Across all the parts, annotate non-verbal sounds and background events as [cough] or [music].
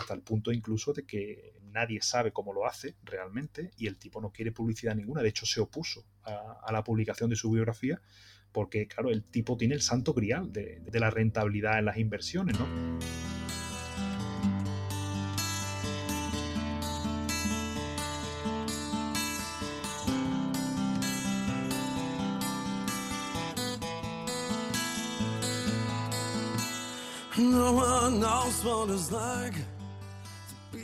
hasta el punto incluso de que nadie sabe cómo lo hace realmente y el tipo no quiere publicidad ninguna. De hecho, se opuso a, la publicación de su biografía porque, claro, el tipo tiene el santo grial de, la rentabilidad en las inversiones, ¿no?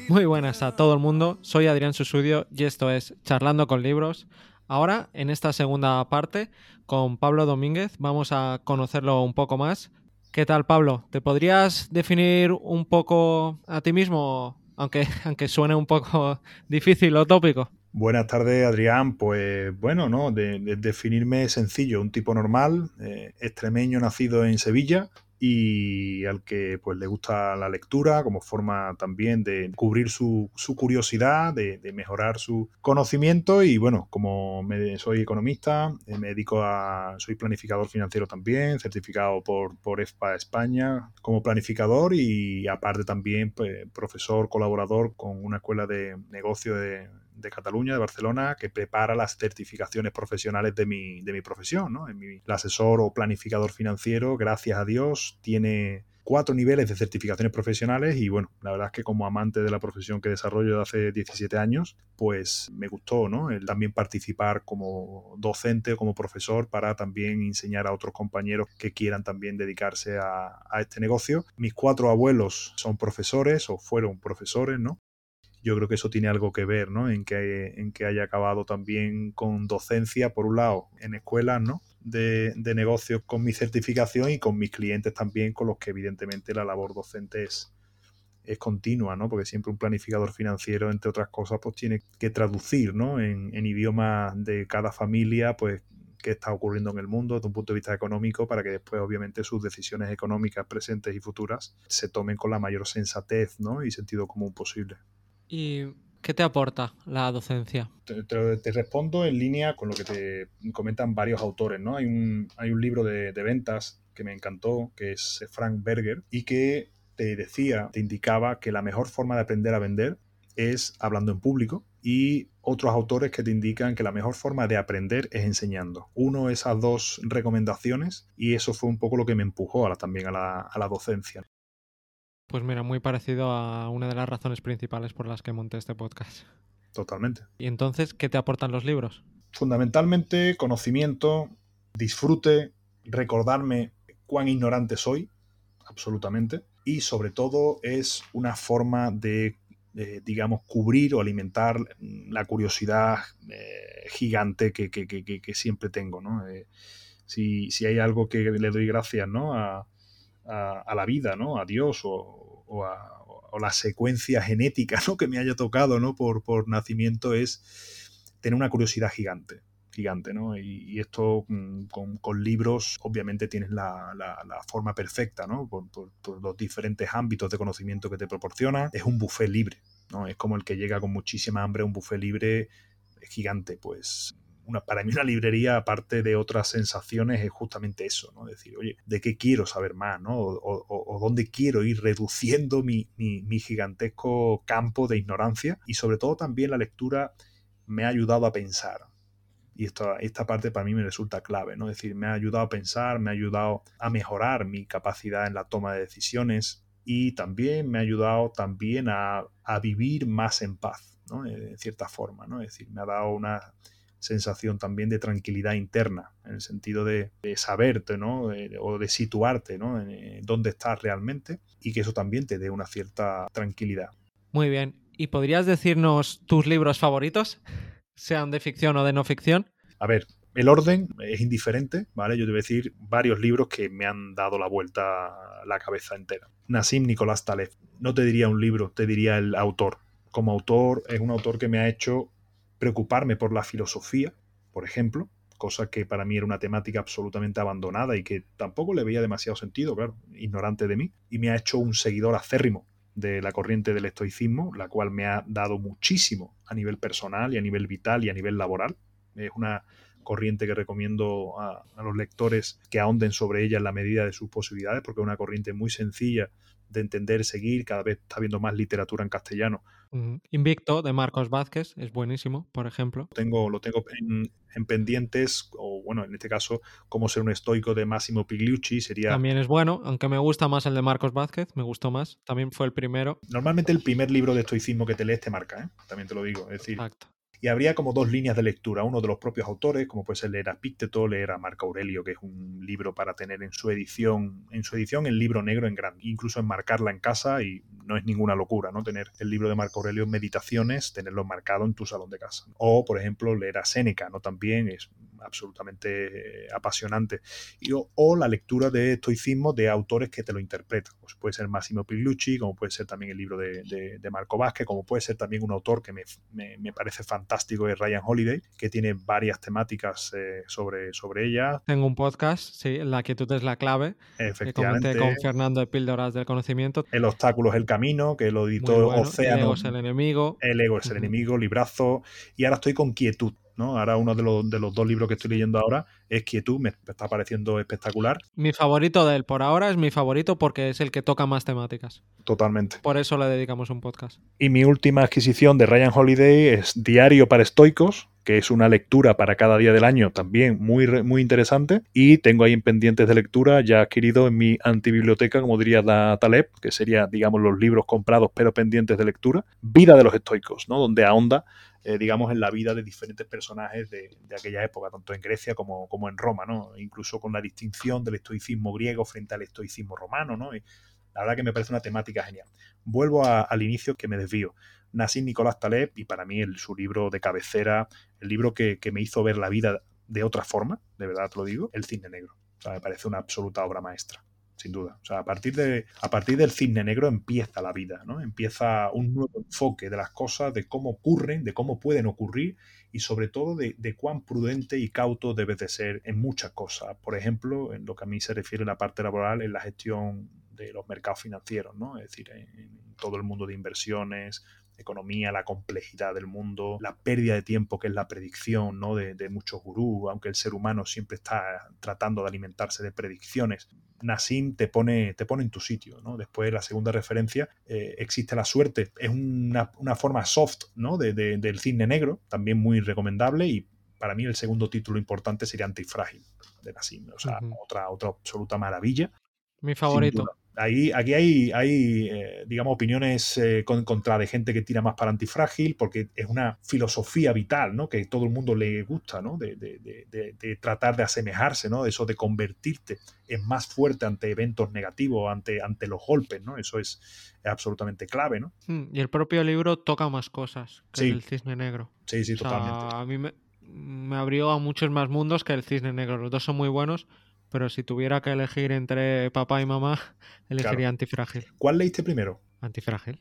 Muy buenas a todo el mundo, soy Adrián Susudio y esto es Charlando con Libros. Ahora, en esta segunda parte, con Pablo Domínguez, vamos a conocerlo un poco más. ¿Qué tal, Pablo? ¿Te podrías definir un poco a ti mismo, aunque, [laughs] aunque suene un poco [laughs] difícil o tópico? Buenas tardes, Adrián. Pues bueno, ¿no? De, definirme sencillo, un tipo normal, eh, extremeño nacido en Sevilla, y al que pues le gusta la lectura como forma también de cubrir su, curiosidad, de, mejorar su conocimiento y bueno, como me, soy economista, eh, me dedico a, soy planificador financiero también, certificado por, por EFPA España como planificador y aparte también pues, profesor, colaborador con una escuela de negocio de de Cataluña, de Barcelona, que prepara las certificaciones profesionales de mi, de mi profesión. ¿no? el asesor o planificador financiero, gracias a Dios, tiene cuatro niveles de certificaciones profesionales y bueno, la verdad es que como amante de la profesión que desarrollo de hace 17 años, pues me gustó, ¿no? El también participar como docente como profesor para también enseñar a otros compañeros que quieran también dedicarse a, a este negocio. Mis cuatro abuelos son profesores o fueron profesores, ¿no? Yo creo que eso tiene algo que ver, ¿no? En que, en que haya acabado también con docencia, por un lado, en escuelas, ¿no? De, de negocios con mi certificación y con mis clientes también, con los que evidentemente la labor docente es, es continua, ¿no? Porque siempre un planificador financiero, entre otras cosas, pues tiene que traducir, ¿no? En, en idioma de cada familia, pues qué está ocurriendo en el mundo desde un punto de vista económico para que después obviamente sus decisiones económicas presentes y futuras se tomen con la mayor sensatez ¿no? y sentido común posible. ¿Y qué te aporta la docencia? Te, respondo en línea con lo que te comentan varios autores, ¿no? Hay un, hay un libro de, ventas que me encantó, que es Frank Berger, y que te decía, te indicaba que la mejor forma de aprender a vender es hablando en público y otros autores que te indican que la mejor forma de aprender es enseñando. Uno, esas dos recomendaciones y eso fue un poco lo que me empujó a también a la, a la docencia. Pues mira, muy parecido a una de las razones principales por las que monté este podcast. Totalmente. ¿Y entonces qué te aportan los libros? Fundamentalmente conocimiento, disfrute, recordarme cuán ignorante soy, absolutamente, y sobre todo es una forma de, digamos, cubrir o alimentar la curiosidad eh, gigante que, siempre tengo, ¿no? Eh, si, si, hay algo que le doy gracias, ¿no? A, a, la vida, ¿no? A Dios o, a, la secuencia genética, ¿no? Que me haya tocado, ¿no? Por, por nacimiento es tener una curiosidad gigante gigante, ¿no? Y, esto mm, con, libros obviamente tienes la, forma perfecta, ¿no? Por, los diferentes ámbitos de conocimiento que te proporciona. Es un buffet libre, ¿no? Es como el que llega con muchísima hambre un buffet libre gigante, pues para mí una librería, aparte de otras sensaciones, es justamente eso, ¿no? Decir, oye, ¿de qué quiero saber más, ¿no? O, dónde quiero ir reduciendo mi, gigantesco campo de ignorancia. Y sobre todo también la lectura me ha ayudado a pensar. Y esta, esta parte para mí me resulta clave, ¿no? Es decir, me ha ayudado a pensar, me ha ayudado a mejorar mi capacidad en la toma de decisiones y también me ha ayudado también a, a vivir más en paz, ¿no? En cierta forma, ¿no? Es decir, me ha dado una sensación también de tranquilidad interna, en el sentido de, saberte, ¿no? o de situarte, ¿no? En, eh, dónde estás realmente y que eso también te dé una cierta tranquilidad. Muy bien. ¿Y podrías decirnos tus libros favoritos, [laughs] sean de ficción o de no ficción? A ver, el orden es indiferente, ¿vale? Yo te voy a decir varios libros que me han dado la vuelta a la cabeza entera. Nassim Nicolás Taleb. No te diría un libro, te diría el autor. Como autor, es un autor que me ha hecho preocuparme por la filosofía, por ejemplo, cosa que para mí era una temática absolutamente abandonada y que tampoco le veía demasiado sentido, claro, ignorante de mí, y me ha hecho un seguidor acérrimo de la corriente del estoicismo, la cual me ha dado muchísimo a nivel personal y a nivel vital y a nivel laboral. Es una corriente que recomiendo a, los lectores que ahonden sobre ella en la medida de sus posibilidades, porque es una corriente muy sencilla de entender, seguir, cada vez está habiendo más literatura en castellano. Invicto de Marcos Vázquez es buenísimo, por ejemplo. Tengo, lo tengo en, pendientes, o bueno, en este caso, cómo ser un estoico de Massimo Pigliucci sería... También es bueno, aunque me gusta más el de Marcos Vázquez, me gustó más, también fue el primero. Normalmente el primer libro de estoicismo que te lees te marca, ¿eh? también te lo digo. Es decir, Exacto. Y habría como dos líneas de lectura, uno de los propios autores, como puede ser leer a Pícteto, leer a Marco Aurelio, que es un libro para tener en su edición, en su edición el libro negro en grande, incluso enmarcarla en casa y no es ninguna locura, ¿no? Tener el libro de Marco Aurelio en meditaciones, tenerlo marcado en tu salón de casa. O, por ejemplo, leer a Séneca, ¿no? También es absolutamente eh, apasionante. Y, o, la lectura de estoicismo de autores que te lo interpretan. Pues puede ser Massimo Pigliucci, como puede ser también el libro de, de, Marco Vázquez, como puede ser también un autor que me, me, me parece fantástico, es Ryan Holiday, que tiene varias temáticas eh, sobre, sobre ella. Tengo un podcast, sí, La quietud es la clave. Efectivamente. Que con Fernando de Píldoras del Conocimiento. El obstáculo es el camino, que lo editó Océano. El ego es el enemigo. El ego es el enemigo, librazo. Y ahora estoy con quietud Ahora uno de los, de los dos libros que estoy leyendo ahora es Quietud, me está pareciendo espectacular. Mi favorito de él por ahora es mi favorito porque es el que toca más temáticas. Totalmente. Por eso le dedicamos un podcast. Y mi última adquisición de Ryan Holiday es Diario para Estoicos, que es una lectura para cada día del año también muy, muy interesante. Y tengo ahí en pendientes de lectura ya adquirido en mi antibiblioteca, como diría la Taleb, que sería, digamos, los libros comprados pero pendientes de lectura. Vida de los estoicos, ¿no? Donde ahonda eh, digamos, en la vida de diferentes personajes de, aquella época, tanto en Grecia como, como, en Roma, ¿no? Incluso con la distinción del estoicismo griego frente al estoicismo romano, ¿no? La verdad que me parece una temática genial. Vuelvo al inicio que me desvío. Nassim Nicolás Taleb, y para mí el, su libro de cabecera, el libro que, me hizo ver la vida de otra forma, de verdad te lo digo, El Cisne Negro. O sea, me parece una absoluta obra maestra sin duda. O sea, a partir, de, a partir del cisne negro empieza la vida, ¿no? Empieza un nuevo enfoque de las cosas, de cómo ocurren, de cómo pueden ocurrir y sobre todo de, cuán prudente y cauto debes de ser en muchas cosas. Por ejemplo, en lo que a mí se refiere la parte laboral, en la gestión de los mercados financieros, ¿no? Es decir, en todo el mundo de inversiones, economía, la complejidad del mundo, la pérdida de tiempo que es la predicción ¿no? de, muchos gurús, aunque el ser humano siempre está tratando de alimentarse de predicciones. Nassim te pone, te pone en tu sitio. ¿no? Después, la segunda referencia, eh, existe la suerte. Es una, forma soft ¿no? de, del cisne negro, también muy recomendable y para mí el segundo título importante sería Antifrágil de Nassim. O sea, otra, otra absoluta maravilla. Mi favorito. Ahí, aquí hay, hay eh, digamos, opiniones eh, contra de gente que tira más para antifrágil, porque es una filosofía vital, ¿no? Que todo el mundo le gusta, ¿no? De, tratar de asemejarse, ¿no? Eso de convertirte en más fuerte ante eventos negativos, ante, ante los golpes, ¿no? Eso es, absolutamente clave, ¿no? Hmm, y el propio libro toca más cosas que el cisne negro. Sí, sí, totalmente. a mí me, me abrió a muchos más mundos que el cisne negro. Los dos son muy buenos pero si tuviera que elegir entre papá y mamá, [laughs] elegiría Antifrágil. ¿Cuál leíste primero? Antifrágil.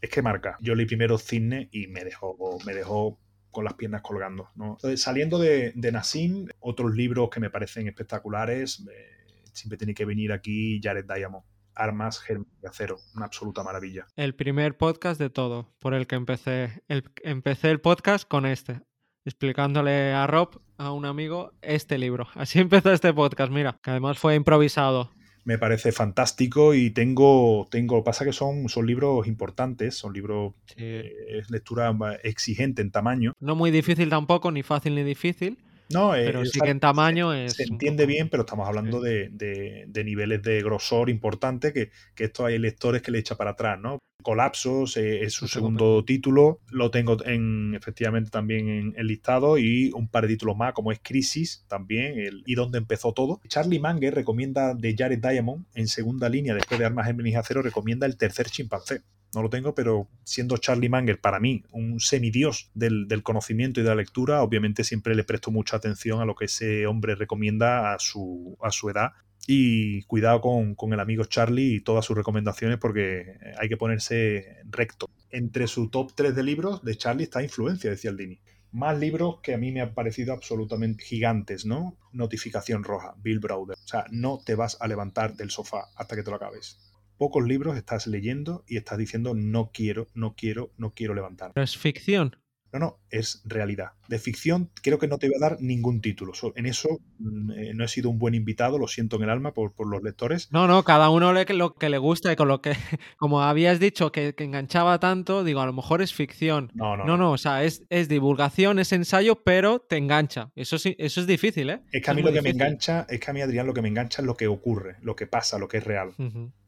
Es que marca. Yo leí primero Cisne y me dejó, me dejó con las piernas colgando. saliendo de, de Nassim, otros libros que me parecen espectaculares, eh, siempre tiene que venir aquí Jared Diamond. Armas, Germen de Acero, una absoluta maravilla. El primer podcast de todo, por el que empecé. El, empecé el podcast con este explicándole a Rob, a un amigo, este libro. [laughs] Así empezó este podcast, mira, que además fue improvisado. Me parece fantástico y tengo, tengo, pasa que son, son libros importantes, son libros, eh, es lectura exigente en tamaño. No muy difícil tampoco, ni fácil ni difícil. No, eh, pero sí que en tamaño se, es. Se entiende bien, pero estamos hablando de, de, niveles de grosor importante que, que esto hay lectores que le echa para atrás, ¿no? Colapsos eh, es su segundo título. Lo tengo en, efectivamente también en el listado y un par de títulos más, como es Crisis también, el, y donde empezó todo. Charlie Manger recomienda de Jared Diamond en segunda línea, después de Armas Géminis Acero, recomienda el tercer chimpancé. No lo tengo, pero siendo Charlie Manger para mí un semidios del, del conocimiento y de la lectura, obviamente siempre le presto mucha atención a lo que ese hombre recomienda a su, a su edad y cuidado con, el amigo Charlie y todas sus recomendaciones porque hay que ponerse recto. Entre su top 3 de libros de Charlie está Influencia, decía el Dini. Más libros que a mí me han parecido absolutamente gigantes, ¿no? Notificación roja, Bill Browder. O sea, no te vas a levantar del sofá hasta que te lo acabes. Pocos libros estás leyendo y estás diciendo no quiero, no quiero, no quiero levantar. Pero es ficción. No, no, es realidad. De ficción creo que no te voy a dar ningún título. En eso mm, eh, no he sido un buen invitado, lo siento en el alma por, los lectores. No, no, cada uno le lo que le gusta y con lo que, [laughs] como habías dicho, que, enganchaba tanto, digo, a lo mejor es ficción. No, no, no, no o sea, es, es, divulgación, es ensayo, pero te engancha. Eso, sí, eso es difícil, ¿eh? Es que a mí lo que me engancha, es que a mí, Adrián, lo que me engancha es lo que ocurre, lo que pasa, lo que es real.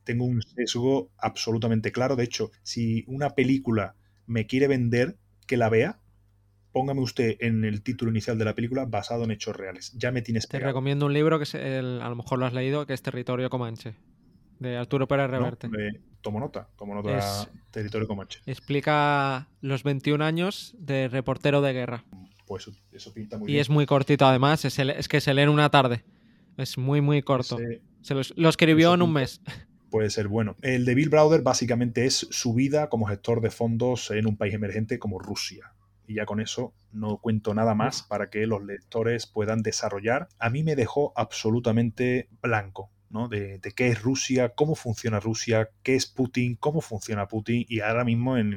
Tengo un sesgo absolutamente claro. De hecho, si una película me quiere vender, que la vea, póngame usted en el título inicial de la película basado en hechos reales. Ya me tienes Te recomiendo un libro que es el, a lo mejor lo has leído, que es Territorio Comanche, de Arturo Pérez Reverte. tomo nota, tomo nota Territorio Comanche. Explica los 21 años de reportero de guerra. Pues eso, pinta muy y bien. Y es muy cortito además, es, es, que se lee en una tarde. Es muy, muy corto. se lo, escribió en un mes puede ser bueno. El de Bill Browder básicamente es su vida como gestor de fondos en un país emergente como Rusia y ya con eso no cuento nada más para que los lectores puedan desarrollar. A mí me dejó absolutamente blanco. ¿no? De, qué es Rusia, cómo funciona Rusia, qué es Putin, cómo funciona Putin y ahora mismo en,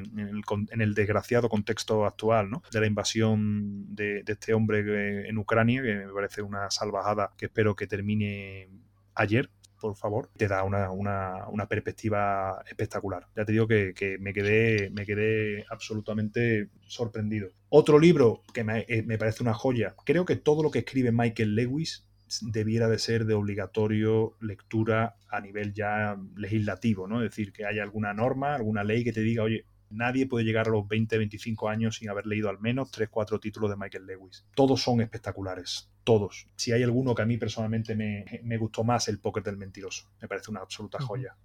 el, desgraciado contexto actual ¿no? de la invasión de, de, este hombre en Ucrania, que me parece una salvajada que espero que termine ayer, por favor, te da una, perspectiva espectacular. Ya te digo que, me, quedé, me quedé absolutamente sorprendido. Otro libro que eh, me, parece una joya, creo que todo lo que escribe Michael Lewis debiera de ser de obligatorio lectura a nivel ya legislativo, ¿no? Es decir, que haya alguna norma, alguna ley que te diga, oye, Nadie puede llegar a los 20, 25 años sin haber leído al menos 3, 4 títulos de Michael Lewis. Todos son espectaculares, todos. Si hay alguno que a mí personalmente me, me gustó más, el póker del mentiroso. Me parece una absoluta joya.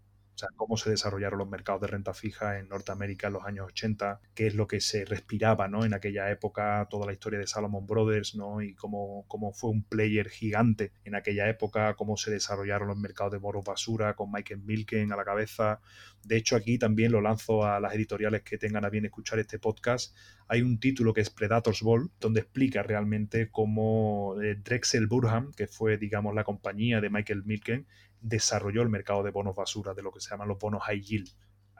Cómo se desarrollaron los mercados de renta fija en Norteamérica en los años 80, qué es lo que se respiraba ¿no? en aquella época, toda la historia de Salomon Brothers, ¿no? y cómo, cómo fue un player gigante en aquella época, cómo se desarrollaron los mercados de bonos basura con Michael Milken a la cabeza. De hecho, aquí también lo lanzo a las editoriales que tengan a bien escuchar este podcast. Hay un título que es Predators Ball, donde explica realmente cómo eh, Drexel Burham, que fue, digamos, la compañía de Michael Milken, desarrolló el mercado de bonos basura, de lo que se llaman los bonos high yield.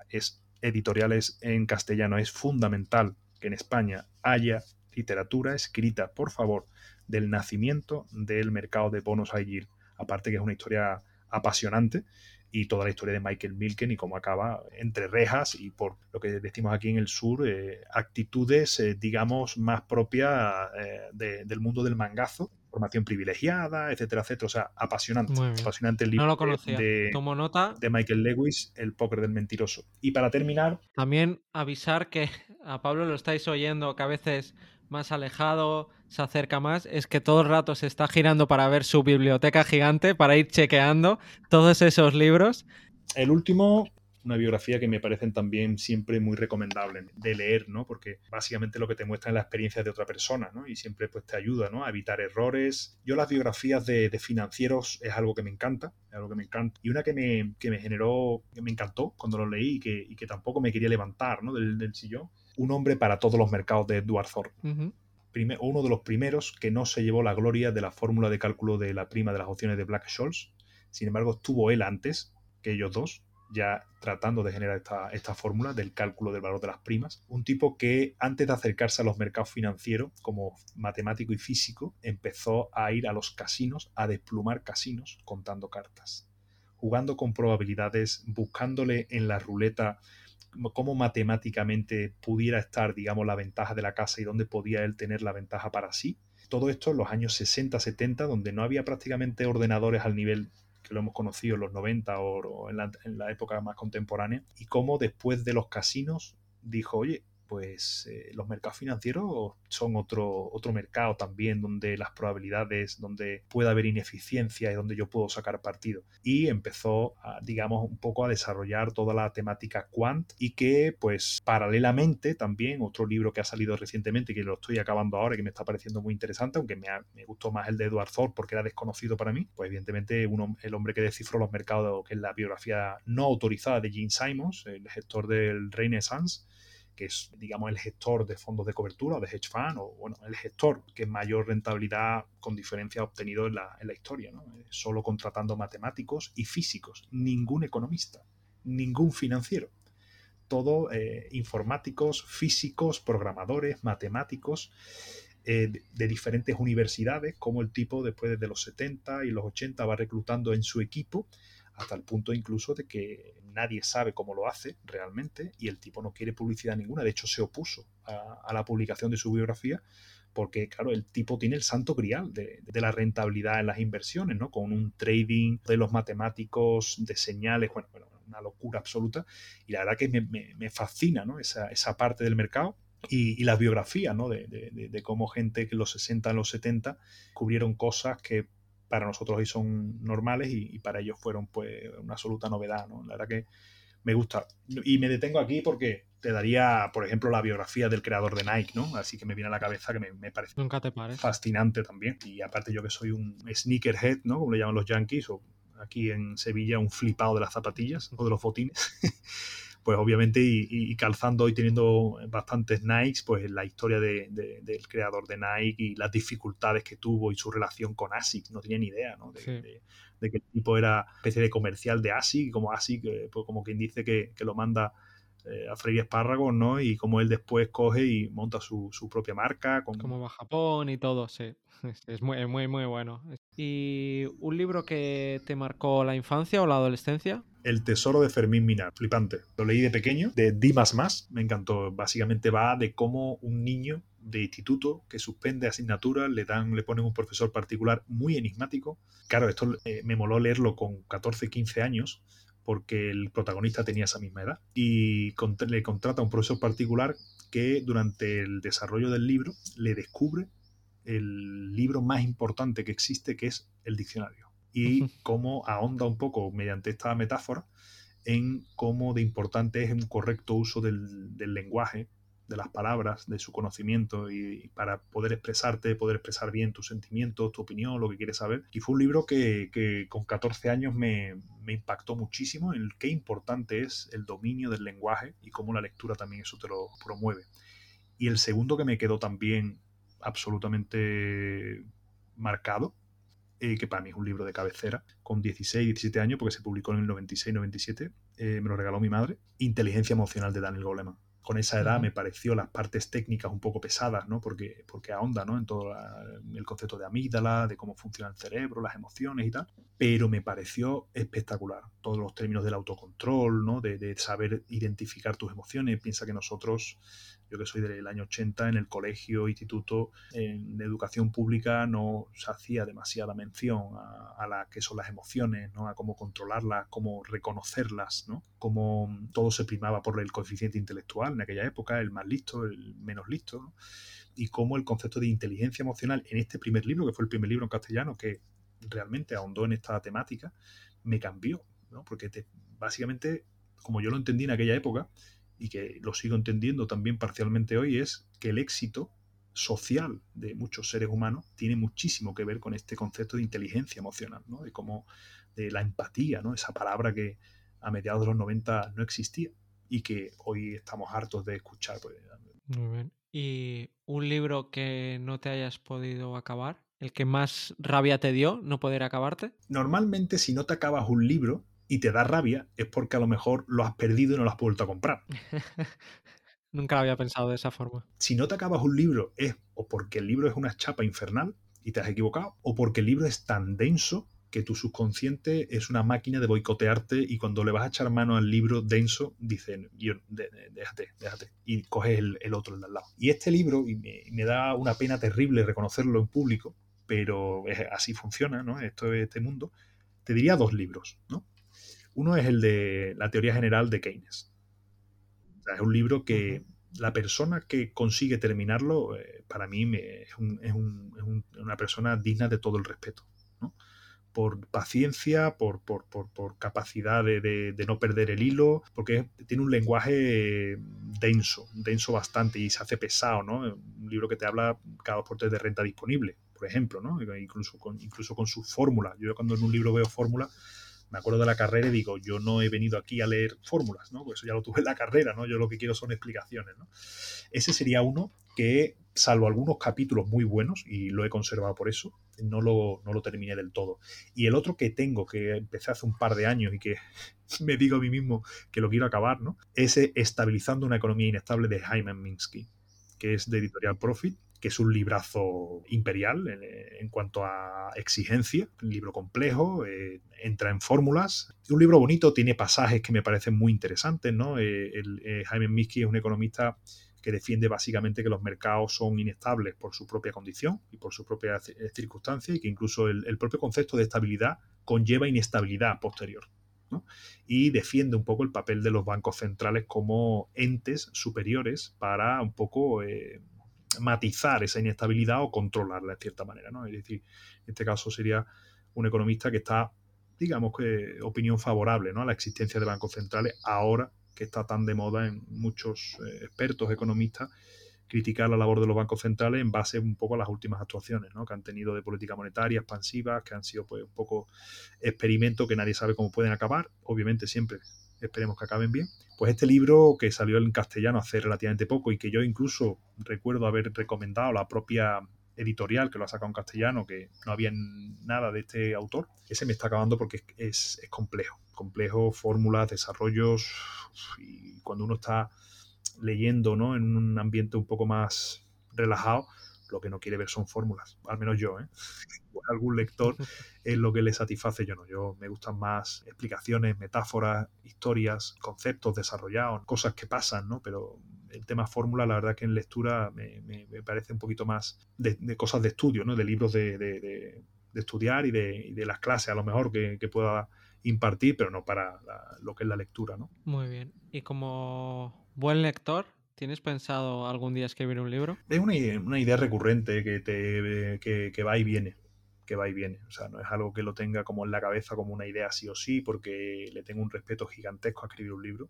Es editoriales en castellano. Es fundamental que en España haya literatura escrita, por favor, del nacimiento del mercado de bonos high yield. Aparte que es una historia apasionante y toda la historia de Michael Milken y cómo acaba entre rejas y por lo que decimos aquí en el sur, eh, actitudes, eh, digamos, más propias eh, del mundo del mangazo formación privilegiada, etcétera, etcétera. O sea, apasionante. Apasionante el libro no lo. De, Tomo nota. de Michael Lewis, El póker del mentiroso. Y para terminar. También avisar que a Pablo lo estáis oyendo que a veces más alejado, se acerca más, es que todo el rato se está girando para ver su biblioteca gigante, para ir chequeando todos esos libros. El último, una biografía que me parecen también siempre muy recomendables de leer, ¿no? Porque básicamente lo que te muestra es la experiencia de otra persona, ¿no? Y siempre pues te ayuda, ¿no? A evitar errores. Yo las biografías de, financieros es algo que me encanta, es algo que me encanta. Y una que me, que me generó, que me encantó cuando lo leí y que, y que tampoco me quería levantar, ¿no? Del, del, sillón. Un hombre para todos los mercados de Edward Thorne. uno de los primeros que no se llevó la gloria de la fórmula de cálculo de la prima de las opciones de Black Scholes. Sin embargo, estuvo él antes que ellos dos ya tratando de generar esta, fórmula del cálculo del valor de las primas. Un tipo que antes de acercarse a los mercados financieros, como matemático y físico, empezó a ir a los casinos, a desplumar casinos contando cartas, jugando con probabilidades, buscándole en la ruleta cómo matemáticamente pudiera estar, digamos, la ventaja de la casa y dónde podía él tener la ventaja para sí. Todo esto en los años 60-70, donde no había prácticamente ordenadores al nivel lo hemos conocido en los 90 o, en, la, en la época más contemporánea, y cómo después de los casinos dijo, oye, pues eh, los mercados financieros son otro, otro mercado también donde las probabilidades, donde puede haber ineficiencia y donde yo puedo sacar partido. Y empezó, digamos, un poco a desarrollar toda la temática quant y que, pues, paralelamente también, otro libro que ha salido recientemente, que lo estoy acabando ahora y que me está pareciendo muy interesante, aunque me, me gustó más el de Edward Thorpe porque era desconocido para mí, pues evidentemente uno, el hombre que descifró los mercados, que es la biografía no autorizada de Gene Simons, el gestor del Renaissance, que es, digamos, el gestor de fondos de cobertura o de hedge fund, o bueno, el gestor que mayor rentabilidad con diferencia ha obtenido en la, en la historia, ¿no? Eh, solo contratando matemáticos y físicos, ningún economista, ningún financiero. todos eh, informáticos, físicos, programadores, matemáticos, eh, de, diferentes universidades, como el tipo después de los 70 y los 80 va reclutando en su equipo, hasta el punto incluso de que nadie sabe cómo lo hace realmente y el tipo no quiere publicidad ninguna, de hecho se opuso a, la publicación de su biografía porque, claro, el tipo tiene el santo grial de, la rentabilidad en las inversiones, ¿no? Con un trading de los matemáticos, de señales, bueno, una locura absoluta. Y la verdad que me, fascina, ¿no? Esa, parte del mercado y, las biografías, ¿no? De, cómo gente que los 60, en los 70 cubrieron cosas que para nosotros hoy son normales y, para ellos fueron pues una absoluta novedad, ¿no? La verdad que me gusta. Y me detengo aquí porque te daría, por ejemplo, la biografía del creador de Nike, ¿no? Así que me viene a la cabeza que me, parece Nunca te parece. fascinante también. Y aparte yo que soy un sneakerhead, ¿no? Como le llaman los yankees, o aquí en Sevilla un flipado de las zapatillas o de los botines. [laughs] pues obviamente y, calzando y teniendo bastantes Nikes, pues la historia de, del creador de Nike y las dificultades que tuvo y su relación con ASIC, no tenía ni idea, ¿no? De, que el tipo era especie de comercial de ASIC, y como ASIC, eh, pues como quien dice que, lo manda eh, a Freddy Espárragos, ¿no? Y como él después coge y monta su, su propia marca. Como va a Japón y todo, sí. [laughs] Es muy, muy, muy bueno. ¿Y un libro que te marcó la infancia o la adolescencia? El tesoro de Fermín Minar, flipante. Lo leí de pequeño, de Dimas Más, me encantó. Básicamente va de cómo un niño de instituto que suspende asignaturas, le dan, le ponen un profesor particular muy enigmático. Claro, esto eh, me moló leerlo con 14, 15 años, porque el protagonista tenía esa misma edad. Y le contrata a un profesor particular que durante el desarrollo del libro le descubre el libro más importante que existe, que es el diccionario. Y cómo ahonda un poco mediante esta metáfora en cómo de importante es un correcto uso del, lenguaje, de las palabras, de su conocimiento y, para poder expresarte, poder expresar bien tus sentimientos, tu opinión, lo que quieres saber. Y fue un libro que, con 14 años me, me, impactó muchísimo en qué importante es el dominio del lenguaje y cómo la lectura también eso te lo promueve. Y el segundo que me quedó también absolutamente marcado, eh, que para mí es un libro de cabecera, con 16, 17 años, porque se publicó en el 96-97, eh, me lo regaló mi madre, Inteligencia Emocional de Daniel Goleman con esa edad me pareció las partes técnicas un poco pesadas, ¿no? Porque, porque ahonda, ¿no? En todo el concepto de amígdala, de cómo funciona el cerebro, las emociones y tal. Pero me pareció espectacular. Todos los términos del autocontrol, ¿no? De, de saber identificar tus emociones. Piensa que nosotros, yo que soy del año 80, en el colegio, instituto, en educación pública no se hacía demasiada mención a, a la que son las emociones, ¿no? A cómo controlarlas, cómo reconocerlas, ¿no? Cómo todo se primaba por el coeficiente intelectual en aquella época, el más listo, el menos listo, y cómo el concepto de inteligencia emocional en este primer libro, que fue el primer libro en castellano que realmente ahondó en esta temática, me cambió, ¿no? porque básicamente, como yo lo entendí en aquella época, y que lo sigo entendiendo también parcialmente hoy, es que el éxito social de muchos seres humanos tiene muchísimo que ver con este concepto de inteligencia emocional, ¿no? de cómo de la empatía, ¿no? esa palabra que a mediados de los 90 no existía y que hoy estamos hartos de escuchar. Pues, Muy bien. ¿Y un libro que no te hayas podido acabar? ¿El que más rabia te dio no poder acabarte? Normalmente si no te acabas un libro y te da rabia es porque a lo mejor lo has perdido y no lo has vuelto a comprar. [laughs] Nunca lo había pensado de esa forma. Si no te acabas un libro es o porque el libro es una chapa infernal y te has equivocado, o porque el libro es tan denso que tu subconsciente es una máquina de boicotearte y cuando le vas a echar mano al libro denso, dicen, déjate, déjate, y coges el, otro, el de al lado. Y este libro, y me, da una pena terrible reconocerlo en público, pero así funciona, ¿no? Esto es este mundo, te diría dos libros, ¿no? Uno es el de la teoría general de Keynes. es un libro que la persona que consigue terminarlo, eh, para mí es, es una persona digna de todo el respeto. ¿no? por paciencia, por, por, por, capacidad de, no perder el hilo, porque tiene un lenguaje denso, denso bastante y se hace pesado, ¿no? Un libro que te habla cada dos por tres de renta disponible, por ejemplo, ¿no? Incluso con, incluso con su fórmula. Yo cuando en un libro veo fórmula, me acuerdo de la carrera y digo, yo no he venido aquí a leer fórmulas, ¿no? Pues eso ya lo tuve en la carrera, ¿no? Yo lo que quiero son explicaciones, ¿no? Ese sería uno que, salvo algunos capítulos muy buenos, y lo he conservado por eso, no lo, no lo terminé del todo. Y el otro que tengo, que empecé hace un par de años y que [laughs] me digo a mí mismo que lo quiero acabar, ¿no? Es Estabilizando una economía inestable de Jaime Minsky, que es de Editorial Profit que es un librazo imperial en, cuanto a exigencia, un libro complejo, eh, entra en fórmulas. Un libro bonito, tiene pasajes que me parecen muy interesantes, ¿no? Eh, eh, Jaime Minsky es un economista que defiende básicamente que los mercados son inestables por su propia condición y por su propia circunstancia y que incluso el, propio concepto de estabilidad conlleva inestabilidad posterior. Y defiende un poco el papel de los bancos centrales como entes superiores para un poco matizar esa inestabilidad o controlarla de cierta manera, ¿no? Es decir, en este caso sería un economista que está, digamos que, opinión favorable, ¿no? A la existencia de bancos centrales ahora que está tan de moda en muchos eh, expertos economistas criticar la labor de los bancos centrales en base un poco a las últimas actuaciones ¿no? que han tenido de política monetaria expansivas, que han sido pues, un poco experimentos que nadie sabe cómo pueden acabar, obviamente siempre esperemos que acaben bien. Pues este libro que salió en castellano hace relativamente poco y que yo incluso recuerdo haber recomendado la propia editorial que lo ha sacado en castellano, que no había nada de este autor, ese me está acabando porque es, es complejo, complejo, fórmulas, desarrollos, y cuando uno está leyendo ¿no? en un ambiente un poco más relajado, lo que no quiere ver son fórmulas, al menos yo, ¿eh? [laughs] algún lector es lo que le satisface, yo no, yo me gustan más explicaciones, metáforas, historias, conceptos desarrollados, cosas que pasan, ¿no? Pero el tema fórmula, la verdad que en lectura me, parece un poquito más de, cosas de estudio, ¿no? De libros de, estudiar y de, las clases a lo mejor que, pueda impartir, pero no para lo que es la lectura, ¿no? Muy bien. Y como buen lector, ¿Tienes pensado algún día escribir un libro? Es una, idea recurrente que, te, que, va y viene que va y viene. O sea, no es algo que lo tenga como en la cabeza como una idea sí o sí, porque le tengo un respeto gigantesco a escribir un libro.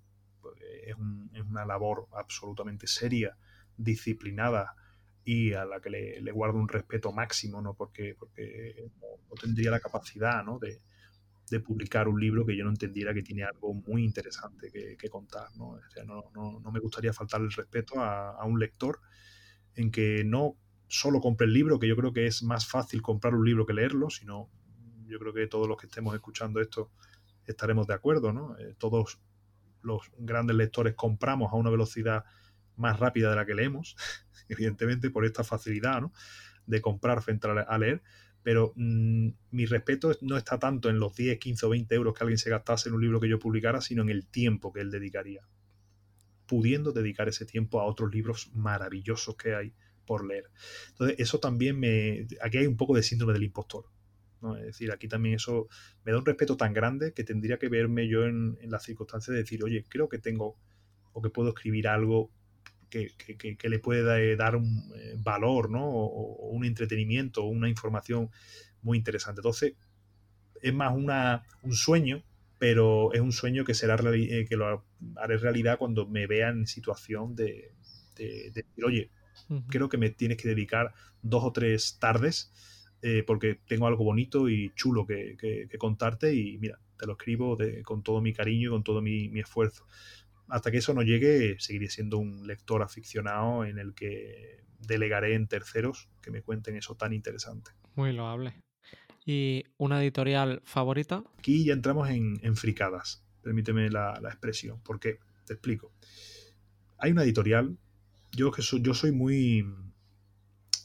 Es, una labor absolutamente seria, disciplinada y a la que le, guardo un respeto máximo, ¿no? Porque, porque no, tendría la capacidad, ¿no? De, de publicar un libro que yo no entendiera que tiene algo muy interesante que, contar. ¿no? no, me gustaría faltar el respeto a, un lector en que no solo compre el libro, que yo creo que es más fácil comprar un libro que leerlo, sino yo creo que todos los que estemos escuchando esto estaremos de acuerdo. ¿no? Eh, todos los grandes lectores compramos a una velocidad más rápida de la que leemos, [laughs] evidentemente por esta facilidad ¿no? de comprar frente a leer, pero mm, mi respeto no está tanto en los 10, 15 o 20 euros que alguien se gastase en un libro que yo publicara, sino en el tiempo que él dedicaría, pudiendo dedicar ese tiempo a otros libros maravillosos que hay por leer. Entonces, eso también me... Aquí hay un poco de síndrome del impostor. ¿no? Es decir, aquí también eso me da un respeto tan grande que tendría que verme yo en, en las circunstancias de decir, oye, creo que tengo o que puedo escribir algo que, le puede dar un eh, valor, ¿no? O, un entretenimiento, una información muy interesante. Entonces, es más una, un sueño, pero es un sueño que será eh, que lo haré realidad cuando me vea en situación de, decir, oye, creo que me tienes que dedicar dos o tres tardes eh, porque tengo algo bonito y chulo que, contarte y mira, te lo escribo con todo mi cariño y con todo mi, mi esfuerzo hasta que eso no llegue, seguiré siendo un lector aficionado en el que delegaré en terceros que me cuenten eso tan interesante. Muy loable. ¿Y una editorial favorita? Aquí ya entramos en, fricadas, permíteme la, expresión. ¿Por qué? Te explico. Hay una editorial, yo, que soy, yo soy muy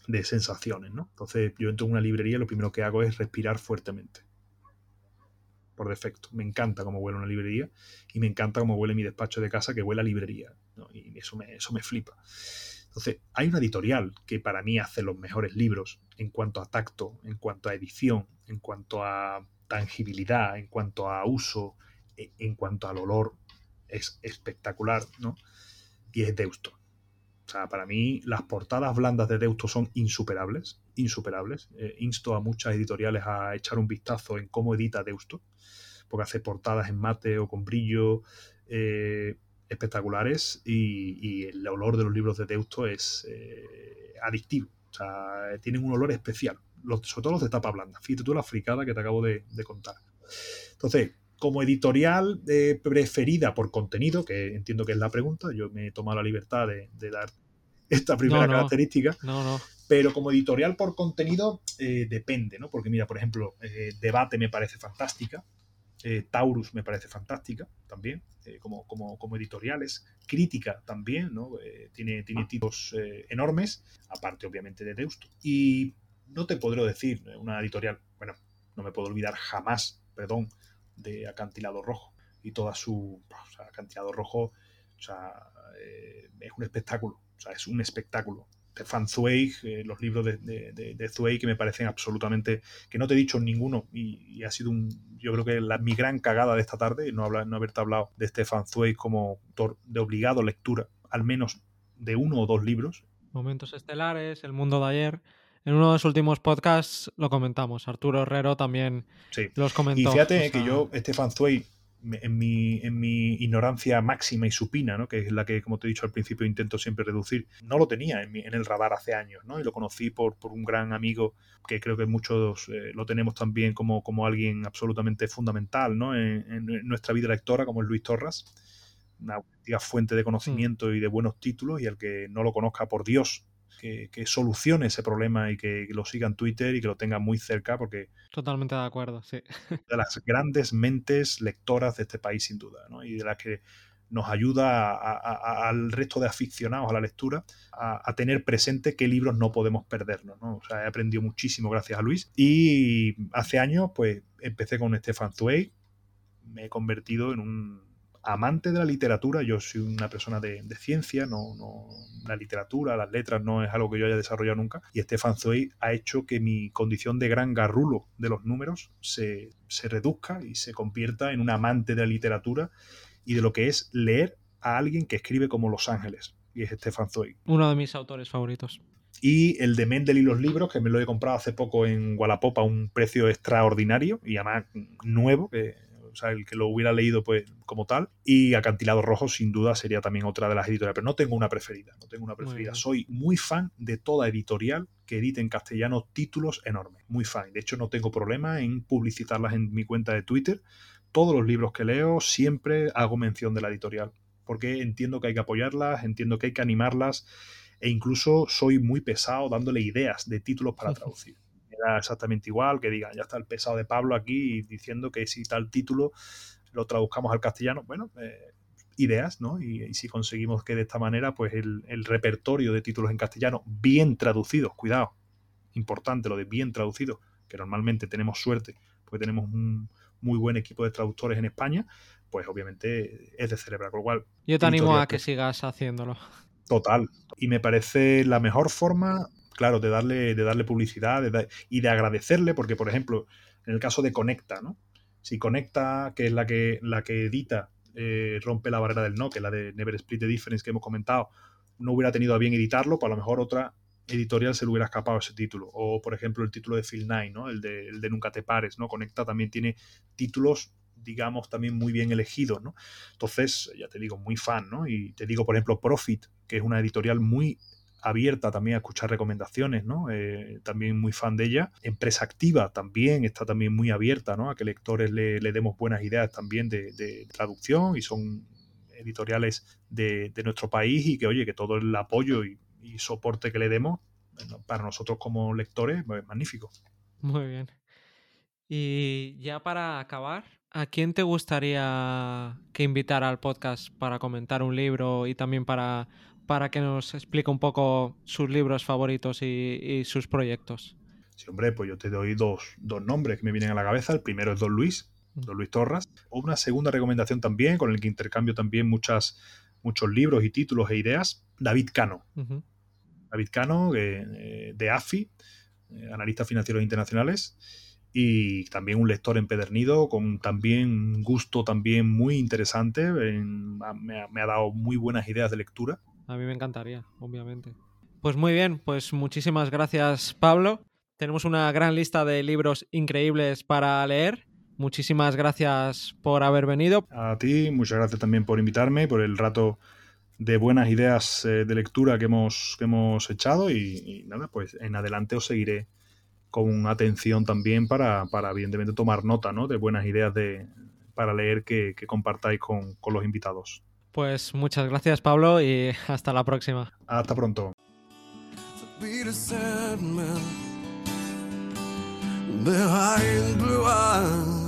de sensaciones, ¿no? Entonces yo entro en una librería y lo primero que hago es respirar fuertemente por defecto. Me encanta cómo huele una librería y me encanta cómo huele mi despacho de casa que huele a librería. Y eso me, eso me flipa. Entonces, hay una editorial que para mí hace los mejores libros en cuanto a tacto, en cuanto a edición, en cuanto a tangibilidad, en cuanto a uso, e, en cuanto al olor. Es espectacular, ¿no? Y es Deusto. O sea, para mí las portadas blandas de Deusto son insuperables, insuperables. Eh, insto a muchas editoriales a echar un vistazo en cómo edita Deusto porque hace portadas en mate o con brillo eh, espectaculares y, el olor de los libros de Deusto es eh, adictivo. O sea, tienen un olor especial, sobre todo los de tapa blanda. Fíjate tú la fricada que te acabo de, contar. Entonces, como editorial eh, preferida por contenido, que entiendo que es la pregunta, yo me he tomado la libertad de, dar esta primera característica. No, no. Pero como editorial por contenido eh, depende, ¿no? Porque mira, por ejemplo, eh, Debate me parece fantástica, Taurus me parece fantástica también, como, como, como, editoriales, Crítica también, ¿no? tiene, tiene títulos enormes, aparte obviamente de Deusto. Y no te podré decir una editorial, bueno, no me puedo olvidar jamás, perdón, de Acantilado Rojo y toda su Acantilado Rojo o sea, eh, es un espectáculo, o sea, es un espectáculo. De Fan Zweig, eh, los libros de, de, Zweig que me parecen absolutamente, que no te he dicho ninguno y, ha sido un, yo creo que la, mi gran cagada de esta tarde, no, habla, no haberte hablado de Stefan Zweig como autor de obligado lectura, al menos de uno o dos libros. Momentos estelares, El mundo de ayer. En uno de los últimos podcasts lo comentamos. Arturo Herrero también los comentó. Y fíjate que yo, Stefan Zweig, en mi, en mi ignorancia máxima y supina, ¿no? que es la que, como te he dicho al principio, intento siempre reducir, no lo tenía en, en el radar hace años, ¿no? y lo conocí por, por un gran amigo que creo que muchos eh, lo tenemos también como, como alguien absolutamente fundamental ¿no? en, nuestra vida lectora, como es Luis Torras, una fuente de conocimiento y de buenos títulos, y al que no lo conozca, por Dios, que, solucione ese problema y que, lo siga en Twitter y que lo tenga muy cerca, porque. Totalmente de acuerdo, sí. [laughs] De las grandes mentes lectoras de este país, sin duda, ¿no? Y de las que nos ayuda al resto de aficionados a la lectura a, tener presente qué libros no podemos perdernos. ¿no? O sea, he aprendido muchísimo gracias a Luis. Y hace años, pues, empecé con Stefan Zweig. Me he convertido en un amante de la literatura, yo soy una persona de, ciencia, no, no, la literatura, las letras no es algo que yo haya desarrollado nunca, y Stefan Zweig ha hecho que mi condición de gran garrulo de los números se, se reduzca y se convierta en un amante de la literatura y de lo que es leer a alguien que escribe como Los Ángeles, y es Stefan Zweig. Uno de mis autores favoritos. Y el de Mendel y los libros, que me lo he comprado hace poco en Wallapop a un precio extraordinario y además nuevo, que o sea, el que lo hubiera leído pues como tal. Y Acantilado Rojo sin duda sería también otra de las editoriales, pero no tengo una preferida, no tengo una preferida. Soy muy fan de toda editorial que edite en castellano títulos enormes, muy fan. De hecho, no tengo problema en publicitarlas en mi cuenta de Twitter. Todos los libros que leo siempre hago mención de la editorial, porque entiendo que hay que apoyarlas, entiendo que hay que animarlas e incluso soy muy pesado dándole ideas de títulos para [laughs] traducir exactamente igual, que diga, ya está el pesado de Pablo aquí diciendo que si tal título lo traduzcamos al castellano, bueno, eh, ideas, ¿no? Y, si conseguimos que de esta manera, pues el, repertorio de títulos en castellano bien traducidos, cuidado, importante lo de bien traducidos, que normalmente tenemos suerte, porque tenemos un muy buen equipo de traductores en España, pues obviamente es de celebrar. Con lo cual, yo te animo a que sigas haciéndolo. Total. Y me parece la mejor forma claro, de darle, de darle publicidad y de agradecerle, porque, por ejemplo, en el caso de Conecta, ¿no? Si Conecta, que es la que, la que edita, eh, rompe la barrera del no, que es la de Never Split the Difference que hemos comentado, no hubiera tenido a bien editarlo, pues a lo mejor otra editorial se le hubiera escapado ese título. O, por ejemplo, el título de Phil Nine, ¿no? El de, el de Nunca te pares, ¿no? Conecta también tiene títulos digamos, también muy bien elegidos, ¿no? Entonces, ya te digo, muy fan, ¿no? Y te digo, por ejemplo, Profit, que es una editorial muy abierta también a escuchar recomendaciones, ¿no? Eh, también muy fan de ella. Empresa Activa también está también muy abierta, ¿no? A que lectores le, demos buenas ideas también de, traducción y son editoriales de, nuestro país y que, oye, que todo el apoyo y, soporte que le demos para nosotros como lectores pues, es magnífico. Muy bien. Y ya para acabar, ¿a quién te gustaría que invitara al podcast para comentar un libro y también para para que nos explique un poco sus libros favoritos y, sus proyectos. Sí, hombre, pues yo te doy dos, nombres que me vienen a la cabeza. El primero es Don Luis, mm. Don Luis Torras. O una segunda recomendación también, con el que intercambio también muchas, muchos libros y títulos e ideas, David Cano. David Cano, eh, de AFI, eh, analista financieros internacionales, y también un lector empedernido, con también un gusto también muy interesante. me ha dado muy buenas ideas de lectura. A mí me encantaría, obviamente. Pues muy bien, pues muchísimas gracias Pablo. Tenemos una gran lista de libros increíbles para leer. Muchísimas gracias por haber venido. A ti, muchas gracias también por invitarme, por el rato de buenas ideas eh, de lectura que hemos, que hemos echado y, nada, pues en adelante os seguiré con atención también para, para evidentemente tomar nota ¿no? de buenas ideas de, para leer que, compartáis con, con los invitados. Pues muchas gracias Pablo y [laughs] hasta la próxima. Hasta pronto. behind blue eyes.